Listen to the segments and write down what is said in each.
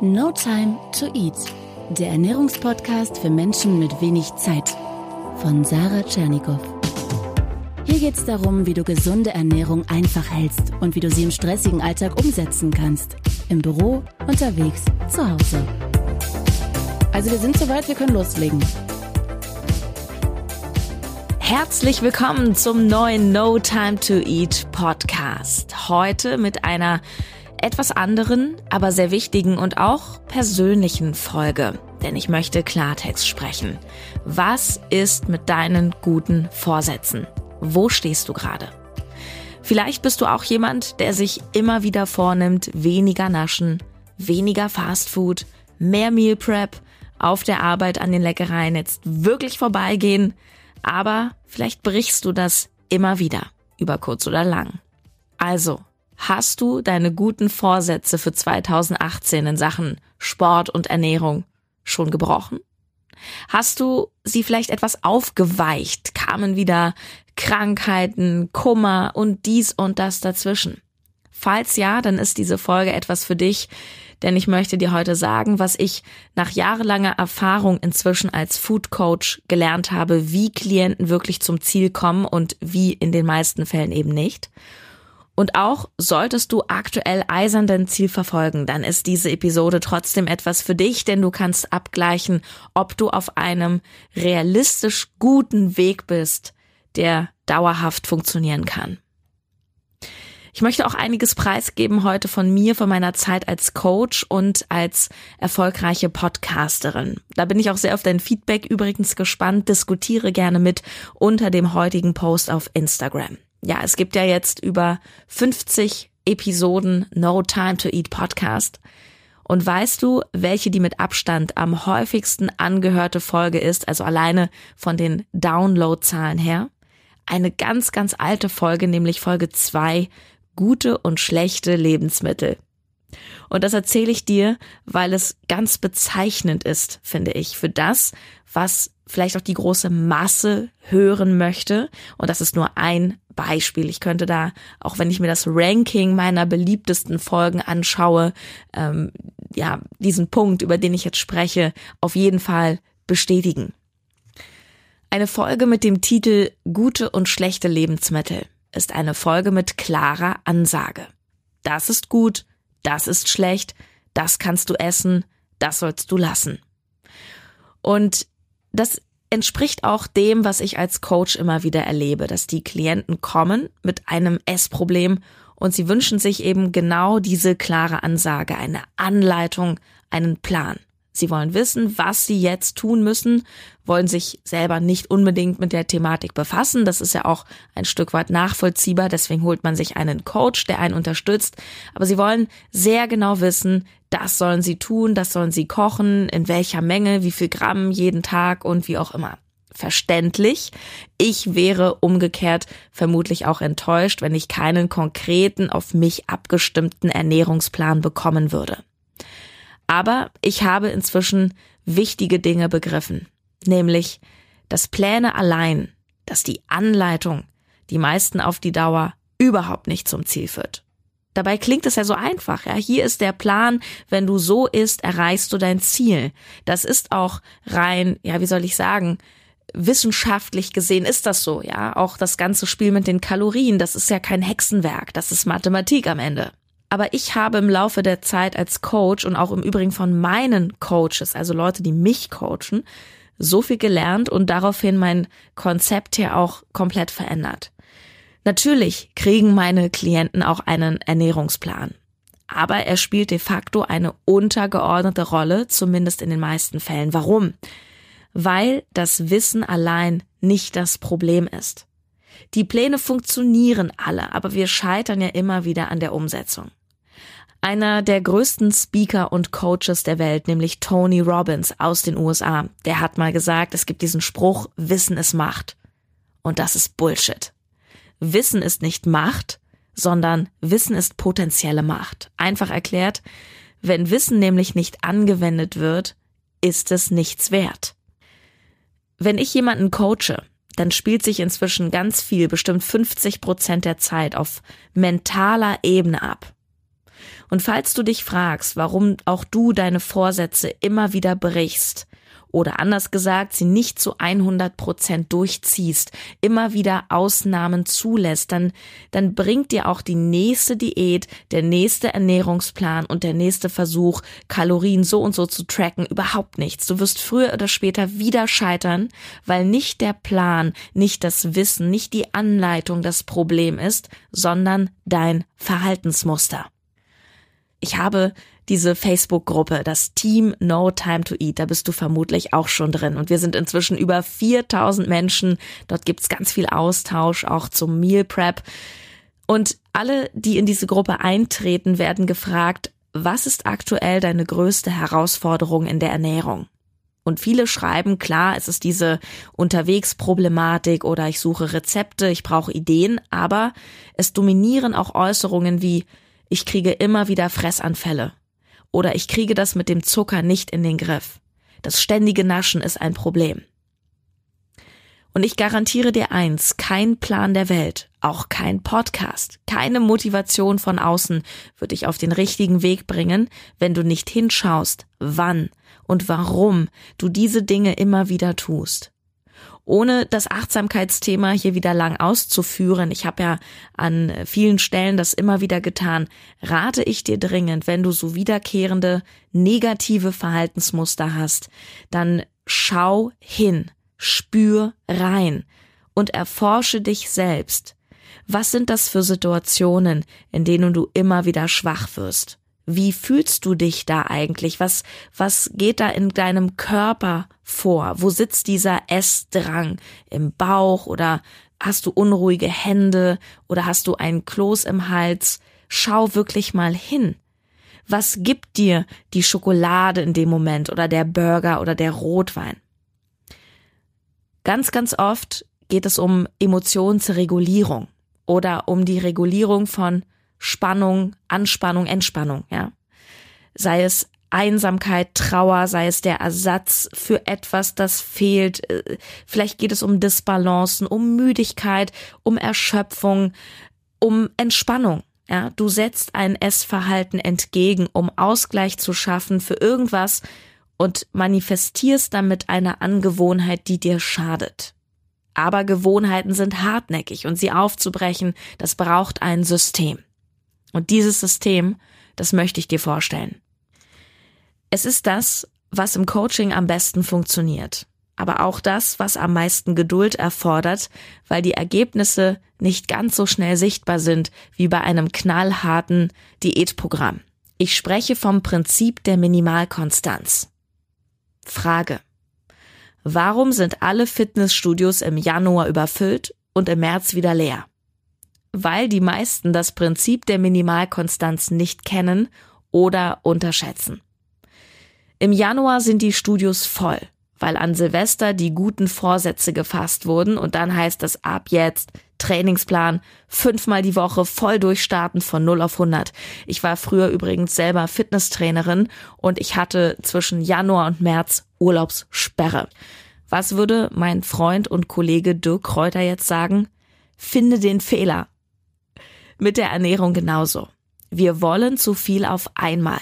No Time to Eat, der Ernährungspodcast für Menschen mit wenig Zeit von Sarah Tschernikow. Hier geht es darum, wie du gesunde Ernährung einfach hältst und wie du sie im stressigen Alltag umsetzen kannst. Im Büro, unterwegs, zu Hause. Also wir sind soweit, wir können loslegen. Herzlich willkommen zum neuen No Time to Eat Podcast. Heute mit einer etwas anderen, aber sehr wichtigen und auch persönlichen Folge. Denn ich möchte Klartext sprechen. Was ist mit deinen guten Vorsätzen? Wo stehst du gerade? Vielleicht bist du auch jemand, der sich immer wieder vornimmt, weniger naschen, weniger Fastfood, mehr Meal Prep, auf der Arbeit an den Leckereien jetzt wirklich vorbeigehen, aber vielleicht brichst du das immer wieder, über kurz oder lang. Also, Hast du deine guten Vorsätze für 2018 in Sachen Sport und Ernährung schon gebrochen? Hast du sie vielleicht etwas aufgeweicht? Kamen wieder Krankheiten, Kummer und dies und das dazwischen? Falls ja, dann ist diese Folge etwas für dich, denn ich möchte dir heute sagen, was ich nach jahrelanger Erfahrung inzwischen als Food Coach gelernt habe, wie Klienten wirklich zum Ziel kommen und wie in den meisten Fällen eben nicht. Und auch solltest du aktuell eisern dein Ziel verfolgen, dann ist diese Episode trotzdem etwas für dich, denn du kannst abgleichen, ob du auf einem realistisch guten Weg bist, der dauerhaft funktionieren kann. Ich möchte auch einiges preisgeben heute von mir, von meiner Zeit als Coach und als erfolgreiche Podcasterin. Da bin ich auch sehr auf dein Feedback übrigens gespannt. Diskutiere gerne mit unter dem heutigen Post auf Instagram ja, es gibt ja jetzt über 50 Episoden No Time to Eat Podcast. Und weißt du, welche die mit Abstand am häufigsten angehörte Folge ist, also alleine von den Downloadzahlen her? Eine ganz, ganz alte Folge, nämlich Folge 2, gute und schlechte Lebensmittel. Und das erzähle ich dir, weil es ganz bezeichnend ist, finde ich, für das, was vielleicht auch die große Masse hören möchte. Und das ist nur ein Beispiel. Ich könnte da, auch wenn ich mir das Ranking meiner beliebtesten Folgen anschaue, ähm, ja, diesen Punkt, über den ich jetzt spreche, auf jeden Fall bestätigen. Eine Folge mit dem Titel Gute und schlechte Lebensmittel ist eine Folge mit klarer Ansage. Das ist gut, das ist schlecht, das kannst du essen, das sollst du lassen. Und das entspricht auch dem, was ich als Coach immer wieder erlebe, dass die Klienten kommen mit einem Essproblem und sie wünschen sich eben genau diese klare Ansage, eine Anleitung, einen Plan. Sie wollen wissen, was sie jetzt tun müssen, wollen sich selber nicht unbedingt mit der Thematik befassen. Das ist ja auch ein Stück weit nachvollziehbar. Deswegen holt man sich einen Coach, der einen unterstützt. Aber sie wollen sehr genau wissen, das sollen sie tun, das sollen sie kochen, in welcher Menge, wie viel Gramm jeden Tag und wie auch immer verständlich. Ich wäre umgekehrt vermutlich auch enttäuscht, wenn ich keinen konkreten, auf mich abgestimmten Ernährungsplan bekommen würde. Aber ich habe inzwischen wichtige Dinge begriffen, nämlich, dass Pläne allein, dass die Anleitung die meisten auf die Dauer überhaupt nicht zum Ziel führt. Dabei klingt es ja so einfach, ja. Hier ist der Plan, wenn du so isst, erreichst du dein Ziel. Das ist auch rein, ja, wie soll ich sagen, wissenschaftlich gesehen ist das so, ja. Auch das ganze Spiel mit den Kalorien, das ist ja kein Hexenwerk, das ist Mathematik am Ende. Aber ich habe im Laufe der Zeit als Coach und auch im Übrigen von meinen Coaches, also Leute, die mich coachen, so viel gelernt und daraufhin mein Konzept hier auch komplett verändert. Natürlich kriegen meine Klienten auch einen Ernährungsplan. Aber er spielt de facto eine untergeordnete Rolle, zumindest in den meisten Fällen. Warum? Weil das Wissen allein nicht das Problem ist. Die Pläne funktionieren alle, aber wir scheitern ja immer wieder an der Umsetzung. Einer der größten Speaker und Coaches der Welt, nämlich Tony Robbins aus den USA, der hat mal gesagt, es gibt diesen Spruch, Wissen ist Macht. Und das ist Bullshit. Wissen ist nicht Macht, sondern Wissen ist potenzielle Macht. Einfach erklärt, wenn Wissen nämlich nicht angewendet wird, ist es nichts wert. Wenn ich jemanden coache, dann spielt sich inzwischen ganz viel, bestimmt 50 Prozent der Zeit auf mentaler Ebene ab. Und falls du dich fragst, warum auch du deine Vorsätze immer wieder brichst, oder anders gesagt, sie nicht zu 100 Prozent durchziehst, immer wieder Ausnahmen zulässt, dann, dann bringt dir auch die nächste Diät, der nächste Ernährungsplan und der nächste Versuch, Kalorien so und so zu tracken, überhaupt nichts. Du wirst früher oder später wieder scheitern, weil nicht der Plan, nicht das Wissen, nicht die Anleitung das Problem ist, sondern dein Verhaltensmuster. Ich habe diese Facebook-Gruppe, das Team No Time to Eat, da bist du vermutlich auch schon drin. Und wir sind inzwischen über 4000 Menschen. Dort gibt's ganz viel Austausch, auch zum Meal Prep. Und alle, die in diese Gruppe eintreten, werden gefragt, was ist aktuell deine größte Herausforderung in der Ernährung? Und viele schreiben, klar, es ist diese Unterwegsproblematik oder ich suche Rezepte, ich brauche Ideen, aber es dominieren auch Äußerungen wie ich kriege immer wieder Fressanfälle oder ich kriege das mit dem Zucker nicht in den Griff. Das ständige Naschen ist ein Problem. Und ich garantiere dir eins, kein Plan der Welt, auch kein Podcast, keine Motivation von außen wird dich auf den richtigen Weg bringen, wenn du nicht hinschaust, wann und warum du diese Dinge immer wieder tust ohne das Achtsamkeitsthema hier wieder lang auszuführen, ich habe ja an vielen Stellen das immer wieder getan, rate ich dir dringend, wenn du so wiederkehrende negative Verhaltensmuster hast, dann schau hin, spür rein und erforsche dich selbst. Was sind das für Situationen, in denen du immer wieder schwach wirst? Wie fühlst du dich da eigentlich? Was, was geht da in deinem Körper vor? Wo sitzt dieser Essdrang? Im Bauch oder hast du unruhige Hände oder hast du einen Kloß im Hals? Schau wirklich mal hin. Was gibt dir die Schokolade in dem Moment oder der Burger oder der Rotwein? Ganz, ganz oft geht es um Emotionsregulierung oder um die Regulierung von Spannung, Anspannung, Entspannung, ja. Sei es Einsamkeit, Trauer, sei es der Ersatz für etwas, das fehlt. Äh, vielleicht geht es um Disbalancen, um Müdigkeit, um Erschöpfung, um Entspannung. Ja, du setzt ein Essverhalten entgegen, um Ausgleich zu schaffen für irgendwas und manifestierst damit eine Angewohnheit, die dir schadet. Aber Gewohnheiten sind hartnäckig und sie aufzubrechen, das braucht ein System. Und dieses System, das möchte ich dir vorstellen. Es ist das, was im Coaching am besten funktioniert, aber auch das, was am meisten Geduld erfordert, weil die Ergebnisse nicht ganz so schnell sichtbar sind wie bei einem knallharten Diätprogramm. Ich spreche vom Prinzip der Minimalkonstanz. Frage. Warum sind alle Fitnessstudios im Januar überfüllt und im März wieder leer? Weil die meisten das Prinzip der Minimalkonstanz nicht kennen oder unterschätzen. Im Januar sind die Studios voll, weil an Silvester die guten Vorsätze gefasst wurden und dann heißt es ab jetzt Trainingsplan, fünfmal die Woche voll durchstarten von 0 auf 100. Ich war früher übrigens selber Fitnesstrainerin und ich hatte zwischen Januar und März Urlaubssperre. Was würde mein Freund und Kollege Dirk Kräuter jetzt sagen? Finde den Fehler mit der Ernährung genauso. Wir wollen zu viel auf einmal.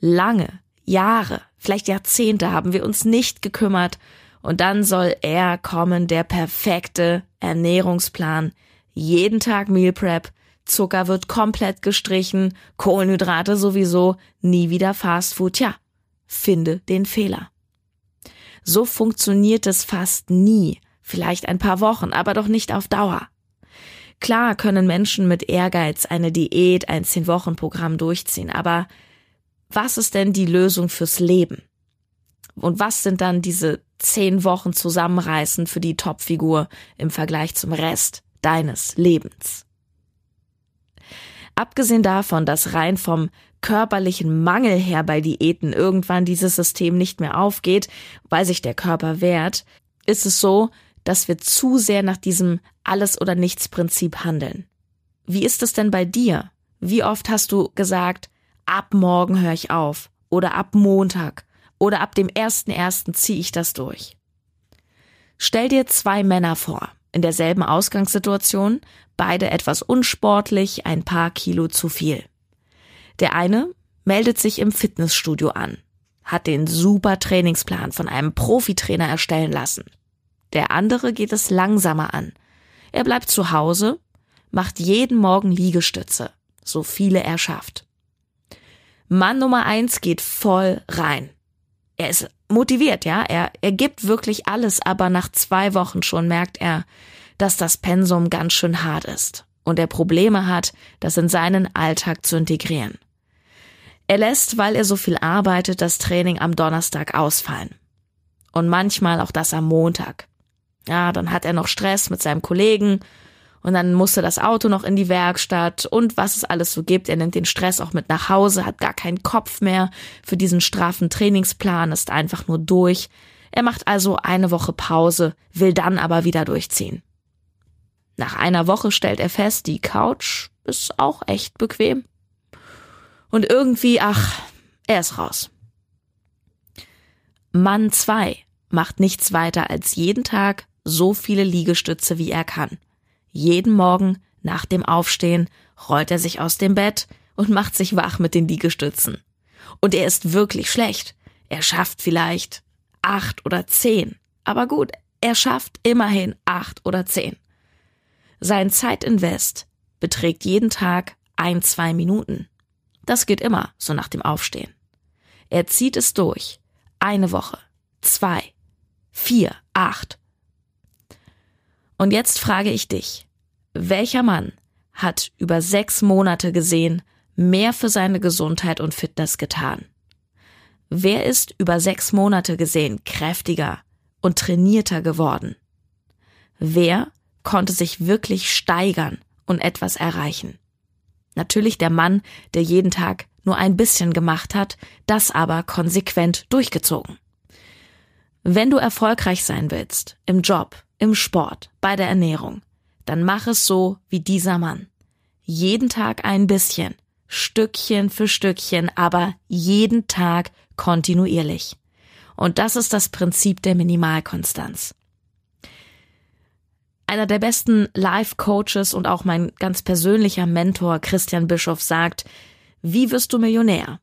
Lange, Jahre, vielleicht Jahrzehnte haben wir uns nicht gekümmert und dann soll er kommen, der perfekte Ernährungsplan. Jeden Tag Meal Prep, Zucker wird komplett gestrichen, Kohlenhydrate sowieso, nie wieder Fast Food. Tja, finde den Fehler. So funktioniert es fast nie. Vielleicht ein paar Wochen, aber doch nicht auf Dauer. Klar können Menschen mit Ehrgeiz eine Diät, ein Zehn-Wochen-Programm durchziehen, aber was ist denn die Lösung fürs Leben? Und was sind dann diese zehn Wochen zusammenreißen für die Topfigur im Vergleich zum Rest deines Lebens? Abgesehen davon, dass rein vom körperlichen Mangel her bei Diäten irgendwann dieses System nicht mehr aufgeht, weil sich der Körper wehrt, ist es so, dass wir zu sehr nach diesem Alles- oder Nichts-Prinzip handeln. Wie ist es denn bei dir? Wie oft hast du gesagt, ab morgen höre ich auf oder ab Montag oder ab dem ersten ersten ziehe ich das durch? Stell dir zwei Männer vor, in derselben Ausgangssituation, beide etwas unsportlich, ein paar Kilo zu viel. Der eine meldet sich im Fitnessstudio an, hat den super Trainingsplan von einem Profitrainer erstellen lassen. Der andere geht es langsamer an. Er bleibt zu Hause, macht jeden Morgen Liegestütze, so viele er schafft. Mann Nummer eins geht voll rein. Er ist motiviert, ja, er, er gibt wirklich alles, aber nach zwei Wochen schon merkt er, dass das Pensum ganz schön hart ist und er Probleme hat, das in seinen Alltag zu integrieren. Er lässt, weil er so viel arbeitet, das Training am Donnerstag ausfallen. Und manchmal auch das am Montag. Ja, dann hat er noch Stress mit seinem Kollegen und dann musste das Auto noch in die Werkstatt und was es alles so gibt. Er nimmt den Stress auch mit nach Hause, hat gar keinen Kopf mehr für diesen straffen Trainingsplan, ist einfach nur durch. Er macht also eine Woche Pause, will dann aber wieder durchziehen. Nach einer Woche stellt er fest, die Couch ist auch echt bequem. Und irgendwie, ach, er ist raus. Mann 2 macht nichts weiter als jeden Tag so viele Liegestütze, wie er kann. Jeden Morgen nach dem Aufstehen rollt er sich aus dem Bett und macht sich wach mit den Liegestützen. Und er ist wirklich schlecht. Er schafft vielleicht acht oder zehn. Aber gut, er schafft immerhin acht oder zehn. Sein Zeitinvest beträgt jeden Tag ein, zwei Minuten. Das geht immer, so nach dem Aufstehen. Er zieht es durch. Eine Woche, zwei, vier, acht. Und jetzt frage ich dich, welcher Mann hat über sechs Monate gesehen mehr für seine Gesundheit und Fitness getan? Wer ist über sechs Monate gesehen kräftiger und trainierter geworden? Wer konnte sich wirklich steigern und etwas erreichen? Natürlich der Mann, der jeden Tag nur ein bisschen gemacht hat, das aber konsequent durchgezogen. Wenn du erfolgreich sein willst, im Job, im Sport, bei der Ernährung, dann mach es so wie dieser Mann. Jeden Tag ein bisschen, Stückchen für Stückchen, aber jeden Tag kontinuierlich. Und das ist das Prinzip der Minimalkonstanz einer der besten Life-Coaches und auch mein ganz persönlicher Mentor Christian Bischoff sagt, wie wirst du Millionär?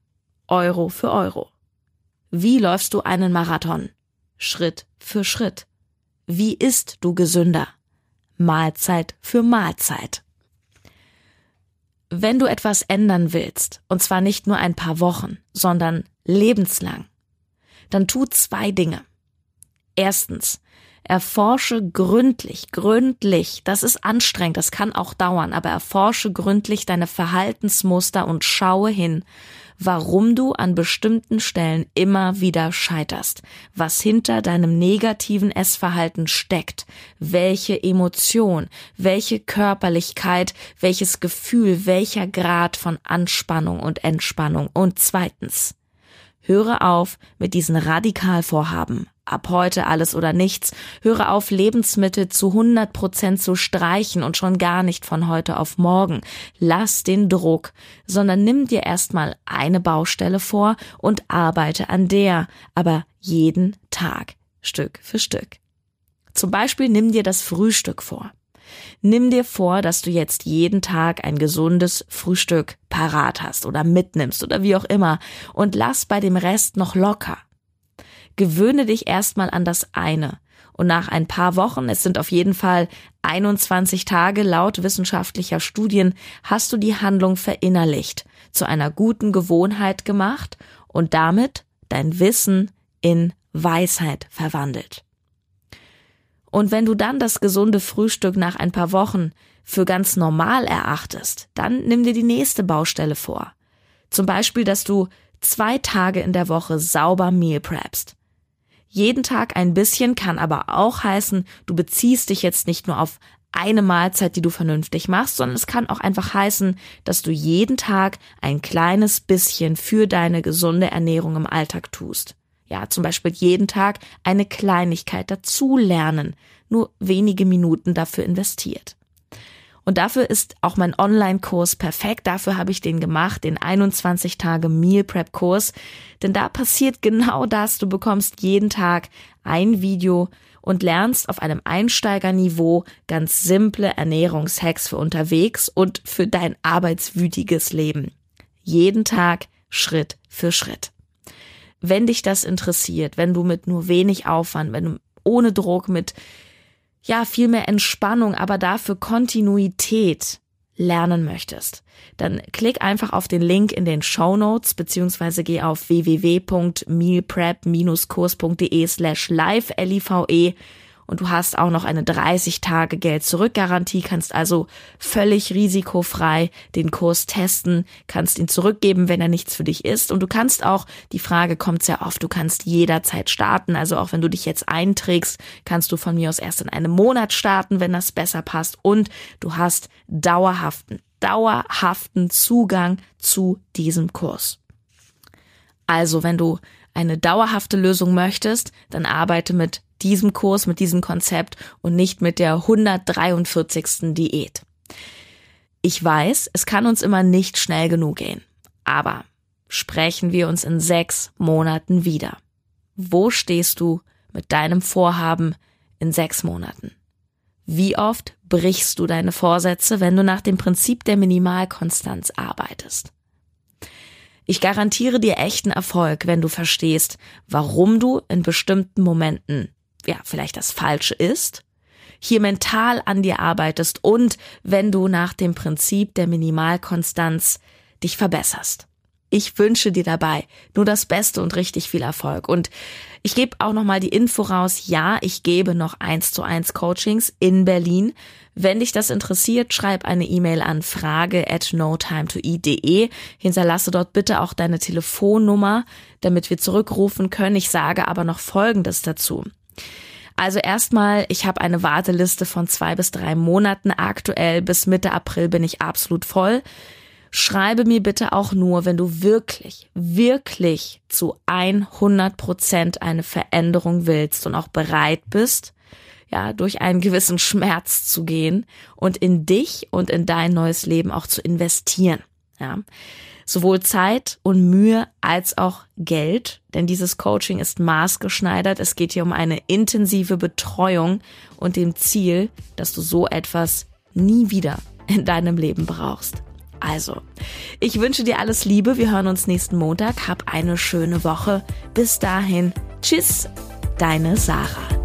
Euro für Euro. Wie läufst du einen Marathon? Schritt für Schritt. Wie isst du gesünder? Mahlzeit für Mahlzeit. Wenn du etwas ändern willst, und zwar nicht nur ein paar Wochen, sondern lebenslang, dann tu zwei Dinge. Erstens, Erforsche gründlich, gründlich, das ist anstrengend, das kann auch dauern, aber erforsche gründlich deine Verhaltensmuster und schaue hin, warum du an bestimmten Stellen immer wieder scheiterst, was hinter deinem negativen Essverhalten steckt, welche Emotion, welche Körperlichkeit, welches Gefühl, welcher Grad von Anspannung und Entspannung. Und zweitens, höre auf mit diesen Radikalvorhaben, ab heute alles oder nichts. Höre auf, Lebensmittel zu 100 Prozent zu streichen und schon gar nicht von heute auf morgen. Lass den Druck, sondern nimm dir erstmal eine Baustelle vor und arbeite an der, aber jeden Tag, Stück für Stück. Zum Beispiel nimm dir das Frühstück vor. Nimm dir vor, dass du jetzt jeden Tag ein gesundes Frühstück parat hast oder mitnimmst oder wie auch immer und lass bei dem Rest noch locker gewöhne dich erstmal an das eine. Und nach ein paar Wochen, es sind auf jeden Fall 21 Tage laut wissenschaftlicher Studien, hast du die Handlung verinnerlicht, zu einer guten Gewohnheit gemacht und damit dein Wissen in Weisheit verwandelt. Und wenn du dann das gesunde Frühstück nach ein paar Wochen für ganz normal erachtest, dann nimm dir die nächste Baustelle vor. Zum Beispiel, dass du zwei Tage in der Woche sauber Meal preppst. Jeden Tag ein bisschen kann aber auch heißen, du beziehst dich jetzt nicht nur auf eine Mahlzeit, die du vernünftig machst, sondern es kann auch einfach heißen, dass du jeden Tag ein kleines bisschen für deine gesunde Ernährung im Alltag tust. Ja, zum Beispiel jeden Tag eine Kleinigkeit dazu lernen, nur wenige Minuten dafür investiert. Und dafür ist auch mein Online-Kurs perfekt. Dafür habe ich den gemacht, den 21 Tage Meal Prep Kurs. Denn da passiert genau das. Du bekommst jeden Tag ein Video und lernst auf einem Einsteigerniveau ganz simple Ernährungshacks für unterwegs und für dein arbeitswütiges Leben. Jeden Tag Schritt für Schritt. Wenn dich das interessiert, wenn du mit nur wenig Aufwand, wenn du ohne Druck, mit ja, viel mehr Entspannung, aber dafür Kontinuität lernen möchtest, dann klick einfach auf den Link in den Show Notes beziehungsweise geh auf www.mealprep-kurs.de slash live und du hast auch noch eine 30 Tage Geld zurück kannst also völlig risikofrei den Kurs testen, kannst ihn zurückgeben, wenn er nichts für dich ist. Und du kannst auch, die Frage kommt sehr oft, du kannst jederzeit starten, also auch wenn du dich jetzt einträgst, kannst du von mir aus erst in einem Monat starten, wenn das besser passt. Und du hast dauerhaften, dauerhaften Zugang zu diesem Kurs. Also, wenn du eine dauerhafte Lösung möchtest, dann arbeite mit diesem Kurs, mit diesem Konzept und nicht mit der 143. Diät. Ich weiß, es kann uns immer nicht schnell genug gehen. Aber sprechen wir uns in sechs Monaten wieder. Wo stehst du mit deinem Vorhaben in sechs Monaten? Wie oft brichst du deine Vorsätze, wenn du nach dem Prinzip der Minimalkonstanz arbeitest? Ich garantiere dir echten Erfolg, wenn du verstehst, warum du in bestimmten Momenten ja, vielleicht das Falsche ist, hier mental an dir arbeitest und wenn du nach dem Prinzip der Minimalkonstanz dich verbesserst. Ich wünsche dir dabei nur das Beste und richtig viel Erfolg. Und ich gebe auch nochmal die Info raus. Ja, ich gebe noch eins zu eins Coachings in Berlin. Wenn dich das interessiert, schreib eine E-Mail an frage at notimetoeat.de. Hinterlasse dort bitte auch deine Telefonnummer, damit wir zurückrufen können. Ich sage aber noch Folgendes dazu. Also erstmal, ich habe eine Warteliste von zwei bis drei Monaten aktuell. Bis Mitte April bin ich absolut voll. Schreibe mir bitte auch nur, wenn du wirklich, wirklich zu 100 Prozent eine Veränderung willst und auch bereit bist, ja, durch einen gewissen Schmerz zu gehen und in dich und in dein neues Leben auch zu investieren. Ja. Sowohl Zeit und Mühe als auch Geld, denn dieses Coaching ist maßgeschneidert. Es geht hier um eine intensive Betreuung und dem Ziel, dass du so etwas nie wieder in deinem Leben brauchst. Also, ich wünsche dir alles Liebe. Wir hören uns nächsten Montag. Hab eine schöne Woche. Bis dahin. Tschüss, deine Sarah.